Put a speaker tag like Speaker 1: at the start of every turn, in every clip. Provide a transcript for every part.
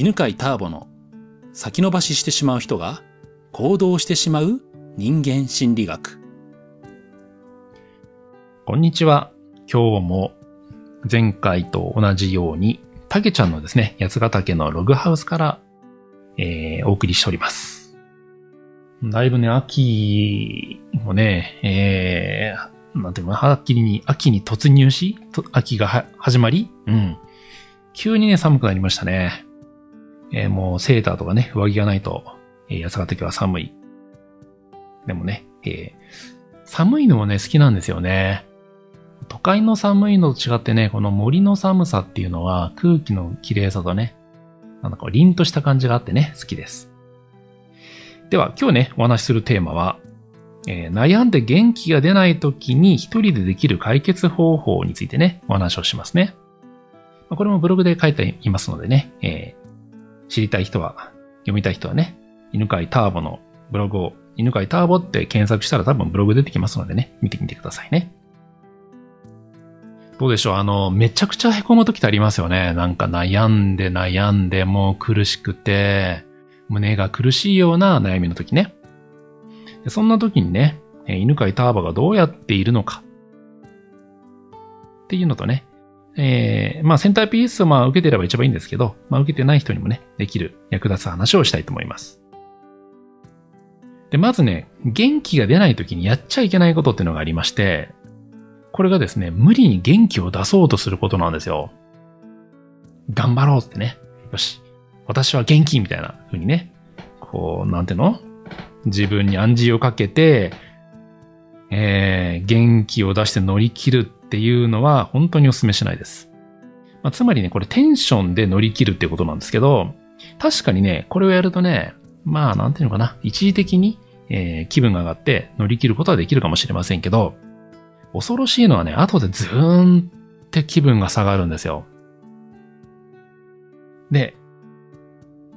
Speaker 1: 犬飼ターボの先延ばししてしまう人が行動してしまう人間心理学。
Speaker 2: こんにちは。今日も前回と同じように、たけちゃんのですね、八ヶ岳のログハウスから、えー、お送りしております。だいぶね、秋もね、えー、なんていうのはっきりに、秋に突入し、秋が始まり、うん。急にね、寒くなりましたね。えー、もうセーターとかね、上着がないと、えー、八ヶ岳は寒い。でもね、えー、寒いのもね、好きなんですよね。都会の寒いのと違ってね、この森の寒さっていうのは空気の綺麗さとね、なんだか凛とした感じがあってね、好きです。では、今日ね、お話しするテーマは、えー、悩んで元気が出ない時に一人でできる解決方法についてね、お話をしますね。これもブログで書いていますのでね、えー、知りたい人は、読みたい人はね、犬飼ターボのブログを、犬飼ターボって検索したら多分ブログ出てきますのでね、見てみてくださいね。どうでしょう？あの、めちゃくちゃ凹む時ってありますよね。なんか悩んで悩んでもう苦しくて、胸が苦しいような悩みの時ね。そんな時にね、犬飼ターバがどうやっているのか。っていうのとね、えー、まあセンターピースをまあ受けてれば一番いいんですけど、まあ受けてない人にもね、できる役立つ話をしたいと思います。で、まずね、元気が出ない時にやっちゃいけないことっていうのがありまして、これがですね、無理に元気を出そうとすることなんですよ。頑張ろうってね。よし。私は元気みたいな風にね。こう、なんていうの？自分に暗示をかけて、えー、元気を出して乗り切るっていうのは本当にお勧めしないです。まあ、つまりね、これテンションで乗り切るっていうことなんですけど、確かにね、これをやるとね、まあ、なんていうのかな、一時的に、えー、気分が上がって乗り切ることはできるかもしれませんけど、恐ろしいのはね、後でズーンって気分が下がるんですよ。で、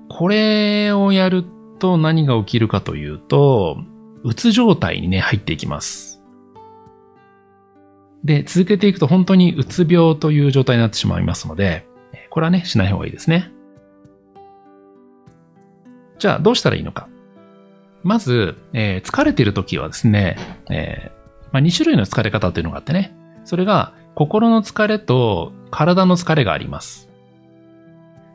Speaker 2: これをやると何が起きるかというと、うつ状態にね、入っていきます。で、続けていくと本当にうつ病という状態になってしまいますので、これはね、しない方がいいですね。じゃあ、どうしたらいいのか。まず、えー、疲れている時はですね、えー、まあ、2種類の疲れ方っていうのがあってね。それが、心の疲れと体の疲れがあります。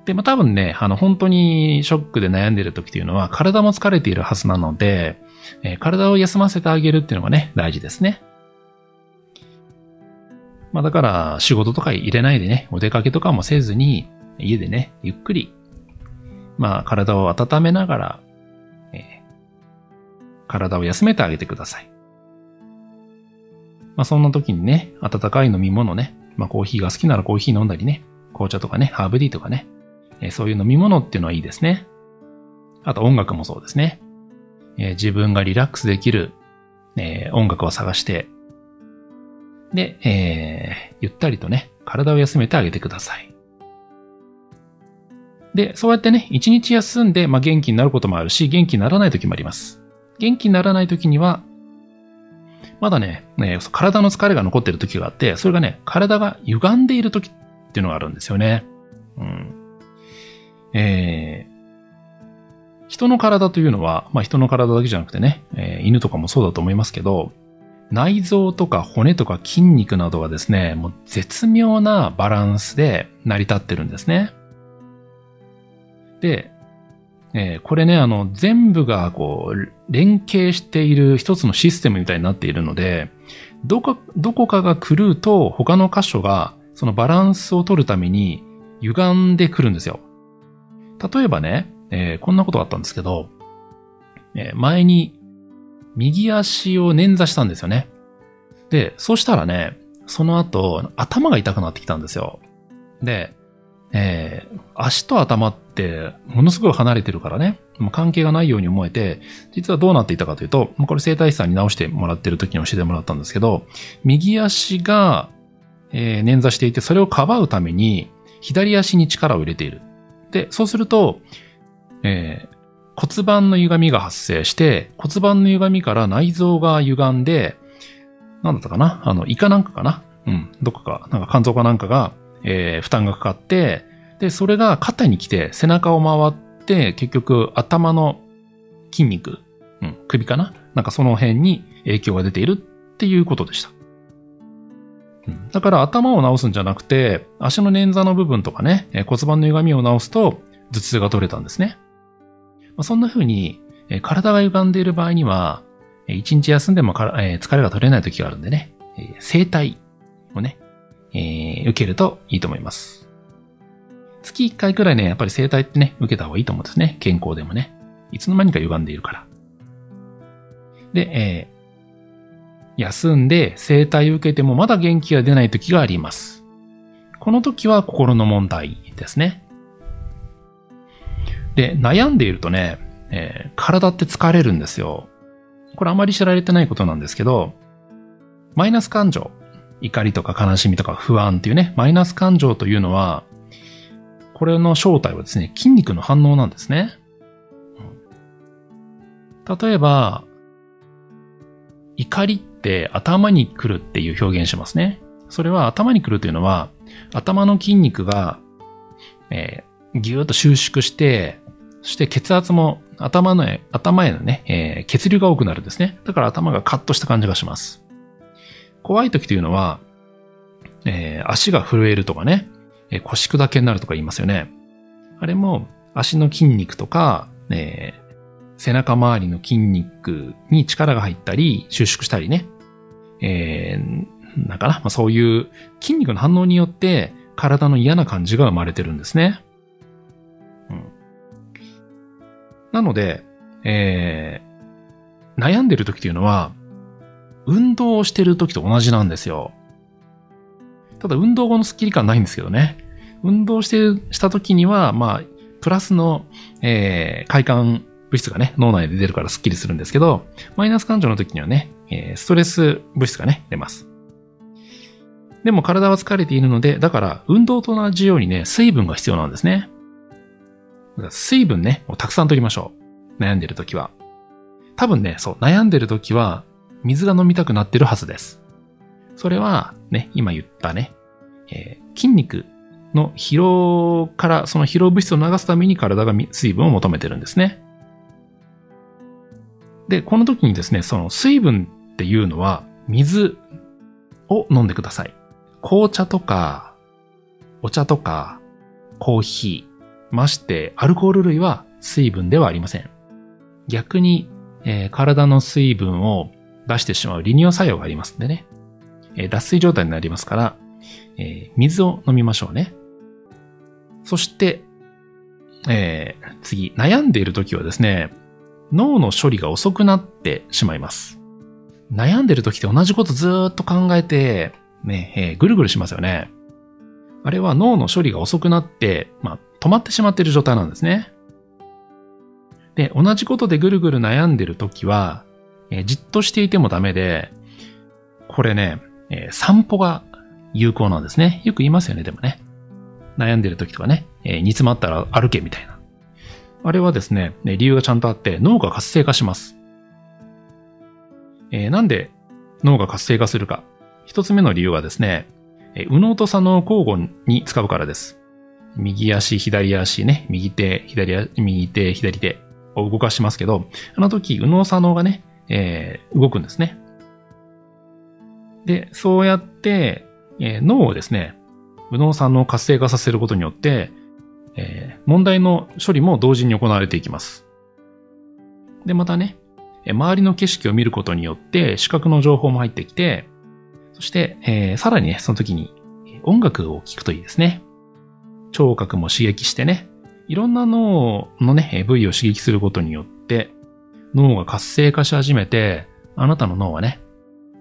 Speaker 2: で、まあ、多分ね、あの、本当にショックで悩んでいる時っていうのは、体も疲れているはずなので、えー、体を休ませてあげるっていうのがね、大事ですね。まあ、だから、仕事とか入れないでね、お出かけとかもせずに、家でね、ゆっくり、まあ、体を温めながら、えー、体を休めてあげてください。まあ、そんな時にね、温かい飲み物ね、まあ、コーヒーが好きならコーヒー飲んだりね、紅茶とかね、ハーブティーとかね、えー、そういう飲み物っていうのはいいですね。あと音楽もそうですね。えー、自分がリラックスできる、えー、音楽を探して、で、えー、ゆったりとね、体を休めてあげてください。で、そうやってね、一日休んで、まあ、元気になることもあるし、元気にならない時もあります。元気にならない時には、まだね、ね、体の疲れが残っている時があって、それがね、体が歪んでいる時っていうのがあるんですよね。うん。えー、人の体というのは、まあ人の体だけじゃなくてね、えー、犬とかもそうだと思いますけど、内臓とか骨とか筋肉などがですね、もう絶妙なバランスで成り立ってるんですね。で、えー、これね、あの、全部がこう、連携している一つのシステムみたいになっているので、どこ、どこかが狂うと他の箇所がそのバランスを取るために歪んでくるんですよ。例えばね、えー、こんなことがあったんですけど、えー、前に右足を捻挫したんですよね。で、そうしたらね、その後、頭が痛くなってきたんですよ。で、えー、足と頭ってものすごい離れてるからね、もう関係がないように思えて、実はどうなっていたかというと、これ整体師さんに直してもらってる時に教えてもらったんですけど、右足が、えー、捻挫していて、それをかばうために、左足に力を入れている。で、そうすると、えー、骨盤の歪みが発生して、骨盤の歪みから内臓が歪んで、なんだったかな？あの、胃かなんかかな？うん、どこか、なんか肝臓かなんかが、えー、負担がかかって、で、それが肩に来て背中を回って、結局頭の筋肉、うん、首かな？なんかその辺に影響が出ているっていうことでした。うん。だから頭を治すんじゃなくて、足の捻挫の部分とかね、骨盤の歪みを治すと頭痛が取れたんですね。そんな風に、体が歪んでいる場合には、一日休んでも、疲れが取れない時があるんでね、え整体をね、受けるといいと思います。月1回くらいね、やっぱり整体ってね、受けた方がいいと思うんですね。健康でもね。いつの間にか歪んでいるから。で、えー休んで整体を受けてもまだ元気が出ない時があります。この時は心の問題ですね。で、悩んでいるとね、えー体って疲れるんですよ。これあまり知られてないことなんですけど、マイナス感情、怒りとか悲しみとか不安っていうね、マイナス感情というのは、これの正体はですね、筋肉の反応なんですね。例えば、怒りって頭に来るっていう表現しますね。それは頭に来るというのは、頭の筋肉が、えーぎゅーっと収縮して、そして血圧も頭の、頭へのね、えー血流が多くなるんですね。だから頭がカッとした感じがします。怖い時というのは、えー足が震えるとかね、えー腰砕けになるとか言いますよね。あれも足の筋肉とか、えー背中周りの筋肉に力が入ったり、収縮したりね。えー、なんかな、まあ、そういう筋肉の反応によって体の嫌な感じが生まれてるんですね。なので、えー、悩んでる時というのは、運動をしてる時と同じなんですよ。ただ運動後のスッキリ感ないんですけどね。運動して、した時には、まあ、プラスの、えー、快感物質がね、脳内で出るからスッキリするんですけど、マイナス感情の時にはね、えーストレス物質がね、出ます。でも体は疲れているので、だから運動と同じようにね、水分が必要なんですね。水分ね、たくさん取りましょう。悩んでる時は。多分ね、そう、悩んでる時は、水が飲みたくなってるはずです。それは、ね、今言ったね、えー筋肉の疲労から、その疲労物質を流すために体が水分を求めてるんですね。で、この時にですね、その水分っていうのは、水を飲んでください。紅茶とか、お茶とか、コーヒー、まして、アルコール類は水分ではありません。逆に、えー体の水分を出してしまう利尿作用がありますんでね。えー脱水状態になりますから、えー水を飲みましょうね。そして、えー次、悩んでいる時はですね、脳の処理が遅くなってしまいます。悩んでる時って同じことずっと考えて、ね、えーぐるぐるしますよね。あれは脳の処理が遅くなって、まあ、止まってしまっている状態なんですね。で、同じことでぐるぐる悩んでる時は、えーじっとしていてもダメで、これね、えー散歩が有効なんですね。よく言いますよね、でもね。悩んでる時とかね、えー煮詰まったら歩けみたいな。あれはですね、理由がちゃんとあって、脳が活性化します。えーなんで脳が活性化するか。一つ目の理由はですね、えー右脳と左脳交互に使うからです。右足、左足ね、右手、左足、右手、左手を動かしますけど、あの時、右脳左脳がね、えー動くんですね。で、そうやって、えー脳をですね、右脳左脳を活性化させることによって、えー問題の処理も同時に行われていきます。で、またね、周りの景色を見ることによって視覚の情報も入ってきて、そして、えーさらにね、その時に音楽を聴くといいですね。聴覚も刺激してね、いろんな脳のね、え部位を刺激することによって、脳が活性化し始めて、あなたの脳はね、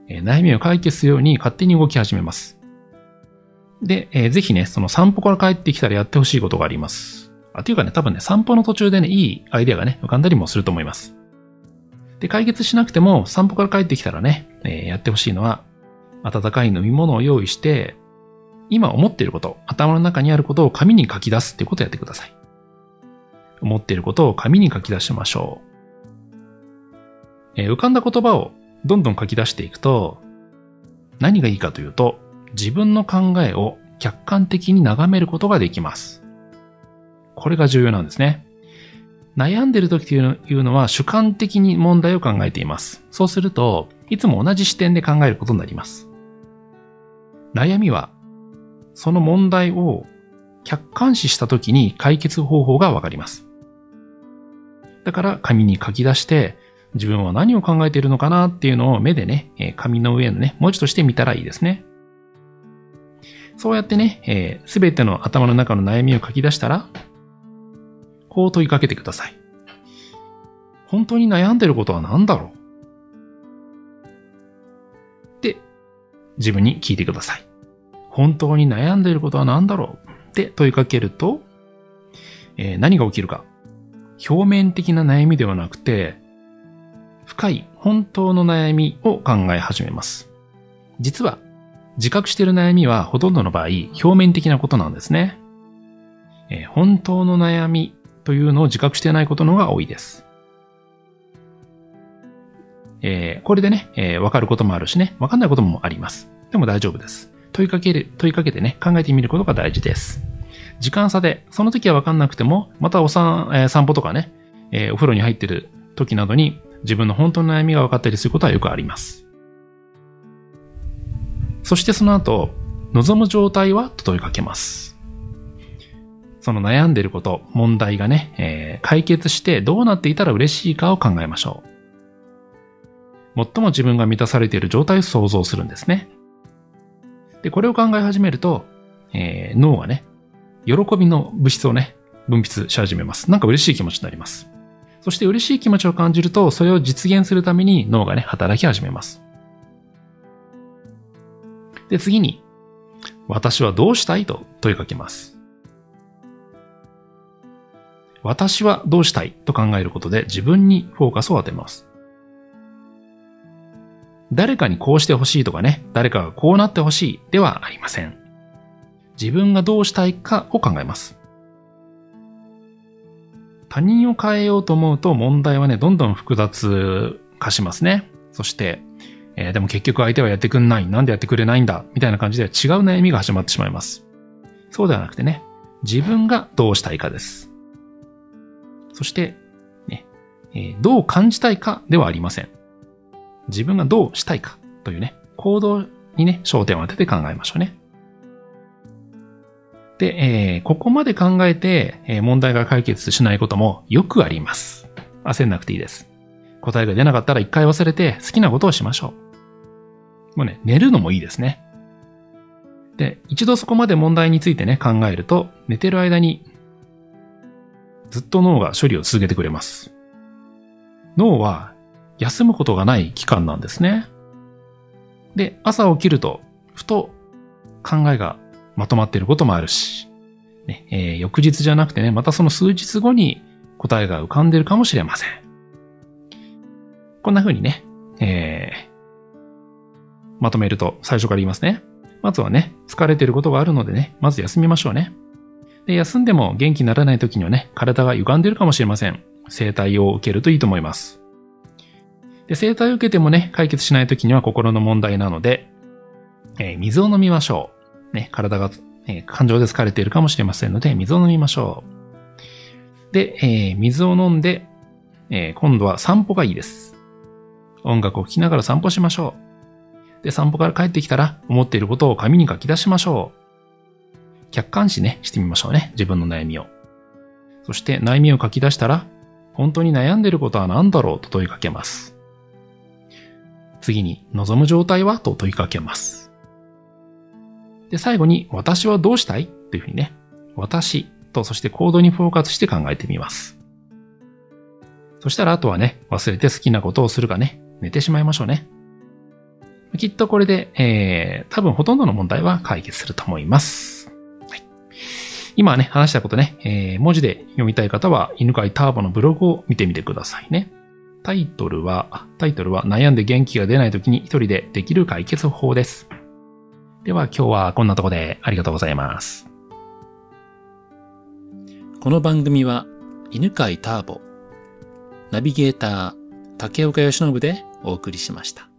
Speaker 2: え悩みを解決するように勝手に動き始めます。で、えーぜひね、その散歩から帰ってきたらやってほしいことがあります。あ、というかね、多分ね、散歩の途中でね、いいアイデアがね、浮かんだりもすると思います。で、解決しなくても、散歩から帰ってきたらね、えーやってほしいのは、温かい飲み物を用意して、今思っていること、頭の中にあることを紙に書き出すっていうことをやってください。思っていることを紙に書き出しましょう。えー浮かんだ言葉をどんどん書き出していくと、何がいいかというと、自分の考えを客観的に眺めることができます。これが重要なんですね。悩んでる時というのは主観的に問題を考えています。そうすると、いつも同じ視点で考えることになります。悩みは、その問題を客観視した時に解決方法がわかります。だから紙に書き出して、自分は何を考えているのかなっていうのを目でね、紙の上のね、文字として見たらいいですね。そうやってね、す、べ、ての頭の中の悩みを書き出したら、こう問いかけてください。本当に悩んでることは何だろう？って、自分に聞いてください。本当に悩んでいることは何だろうって問いかけると、えー、何が起きるか。表面的な悩みではなくて、深い本当の悩みを考え始めます。実は、自覚している悩みはほとんどの場合、表面的なことなんですね。えー、本当の悩みというのを自覚していないことの方が多いです。えー、これでね、えー、わかることもあるしね、わかんないこともあります。でも大丈夫です。問いかける、問いかけてね、考えてみることが大事です。時間差で、その時はわかんなくても、またおさん、えー、散歩とかね、えー、お風呂に入ってる時などに自分の本当の悩みが分かったりすることはよくあります。そしてその後、望む状態はと問いかけます。その悩んでいること、問題がね、えー、解決してどうなっていたら嬉しいかを考えましょう。最も自分が満たされている状態を想像するんですね。で、これを考え始めると、えー、脳がね、喜びの物質をね、分泌し始めます。なんか嬉しい気持ちになります。そして嬉しい気持ちを感じると、それを実現するために脳がね、働き始めます。で、次に、私はどうしたいと問いかけます。私はどうしたいと考えることで自分にフォーカスを当てます。誰かにこうしてほしいとかね、誰かがこうなってほしいではありません。自分がどうしたいかを考えます。他人を変えようと思うと問題はね、どんどん複雑化しますね。そして、えー、でも結局相手はやってくんない。なんでやってくれないんだみたいな感じで違う悩みが始まってしまいます。そうではなくてね、自分がどうしたいかです。そして、ね、えー、どう感じたいかではありません。自分がどうしたいかというね、行動にね、焦点を当てて考えましょうね。で、えー、ここまで考えて、えー、問題が解決しないこともよくあります。焦んなくていいです。答えが出なかったら一回忘れて好きなことをしましょう。もうね、寝るのもいいですね。で、一度そこまで問題についてね、考えると、寝てる間にずっと脳が処理を続けてくれます。脳は休むことがない期間なんですね。で、朝起きると、ふと考えがまとまっていることもあるし、ねえー、翌日じゃなくてね、またその数日後に答えが浮かんでるかもしれません。こんな風にね、えー、まとめると最初から言いますね。まずはね、疲れてることがあるのでね、まず休みましょうね。で、休んでも元気にならない時にはね、体が歪んでるかもしれません。整体を受けるといいと思います。で、整体を受けてもね、解決しない時には心の問題なので、えー、水を飲みましょう。ね、体が、えー、感情で疲れているかもしれませんので、水を飲みましょう。で、えー、水を飲んで、え今度は散歩がいいです。音楽を聴きながら散歩しましょう。で、散歩から帰ってきたら、思っていることを紙に書き出しましょう。客観視ね、してみましょうね。自分の悩みを。そして悩みを書き出したら、本当に悩んでいることは何だろうと問いかけます。次に、望む状態はと問いかけます。で、最後に、私はどうしたい？っていうふうにね、私とそして行動にフォーカスして考えてみます。そしたらあとはね、忘れて好きなことをするかね、寝てしまいましょうね。きっとこれで、えー、多分ほとんどの問題は解決すると思います。今ね、話したことね、えー、文字で読みたい方は、犬飼ターボのブログを見てみてくださいね。タイトルは、タイトルは悩んで元気が出ない時に一人でできる解決法です。では今日はこんなとこでありがとうございます。
Speaker 1: この番組は、犬飼ターボ、ナビゲーター、竹岡義信でお送りしました。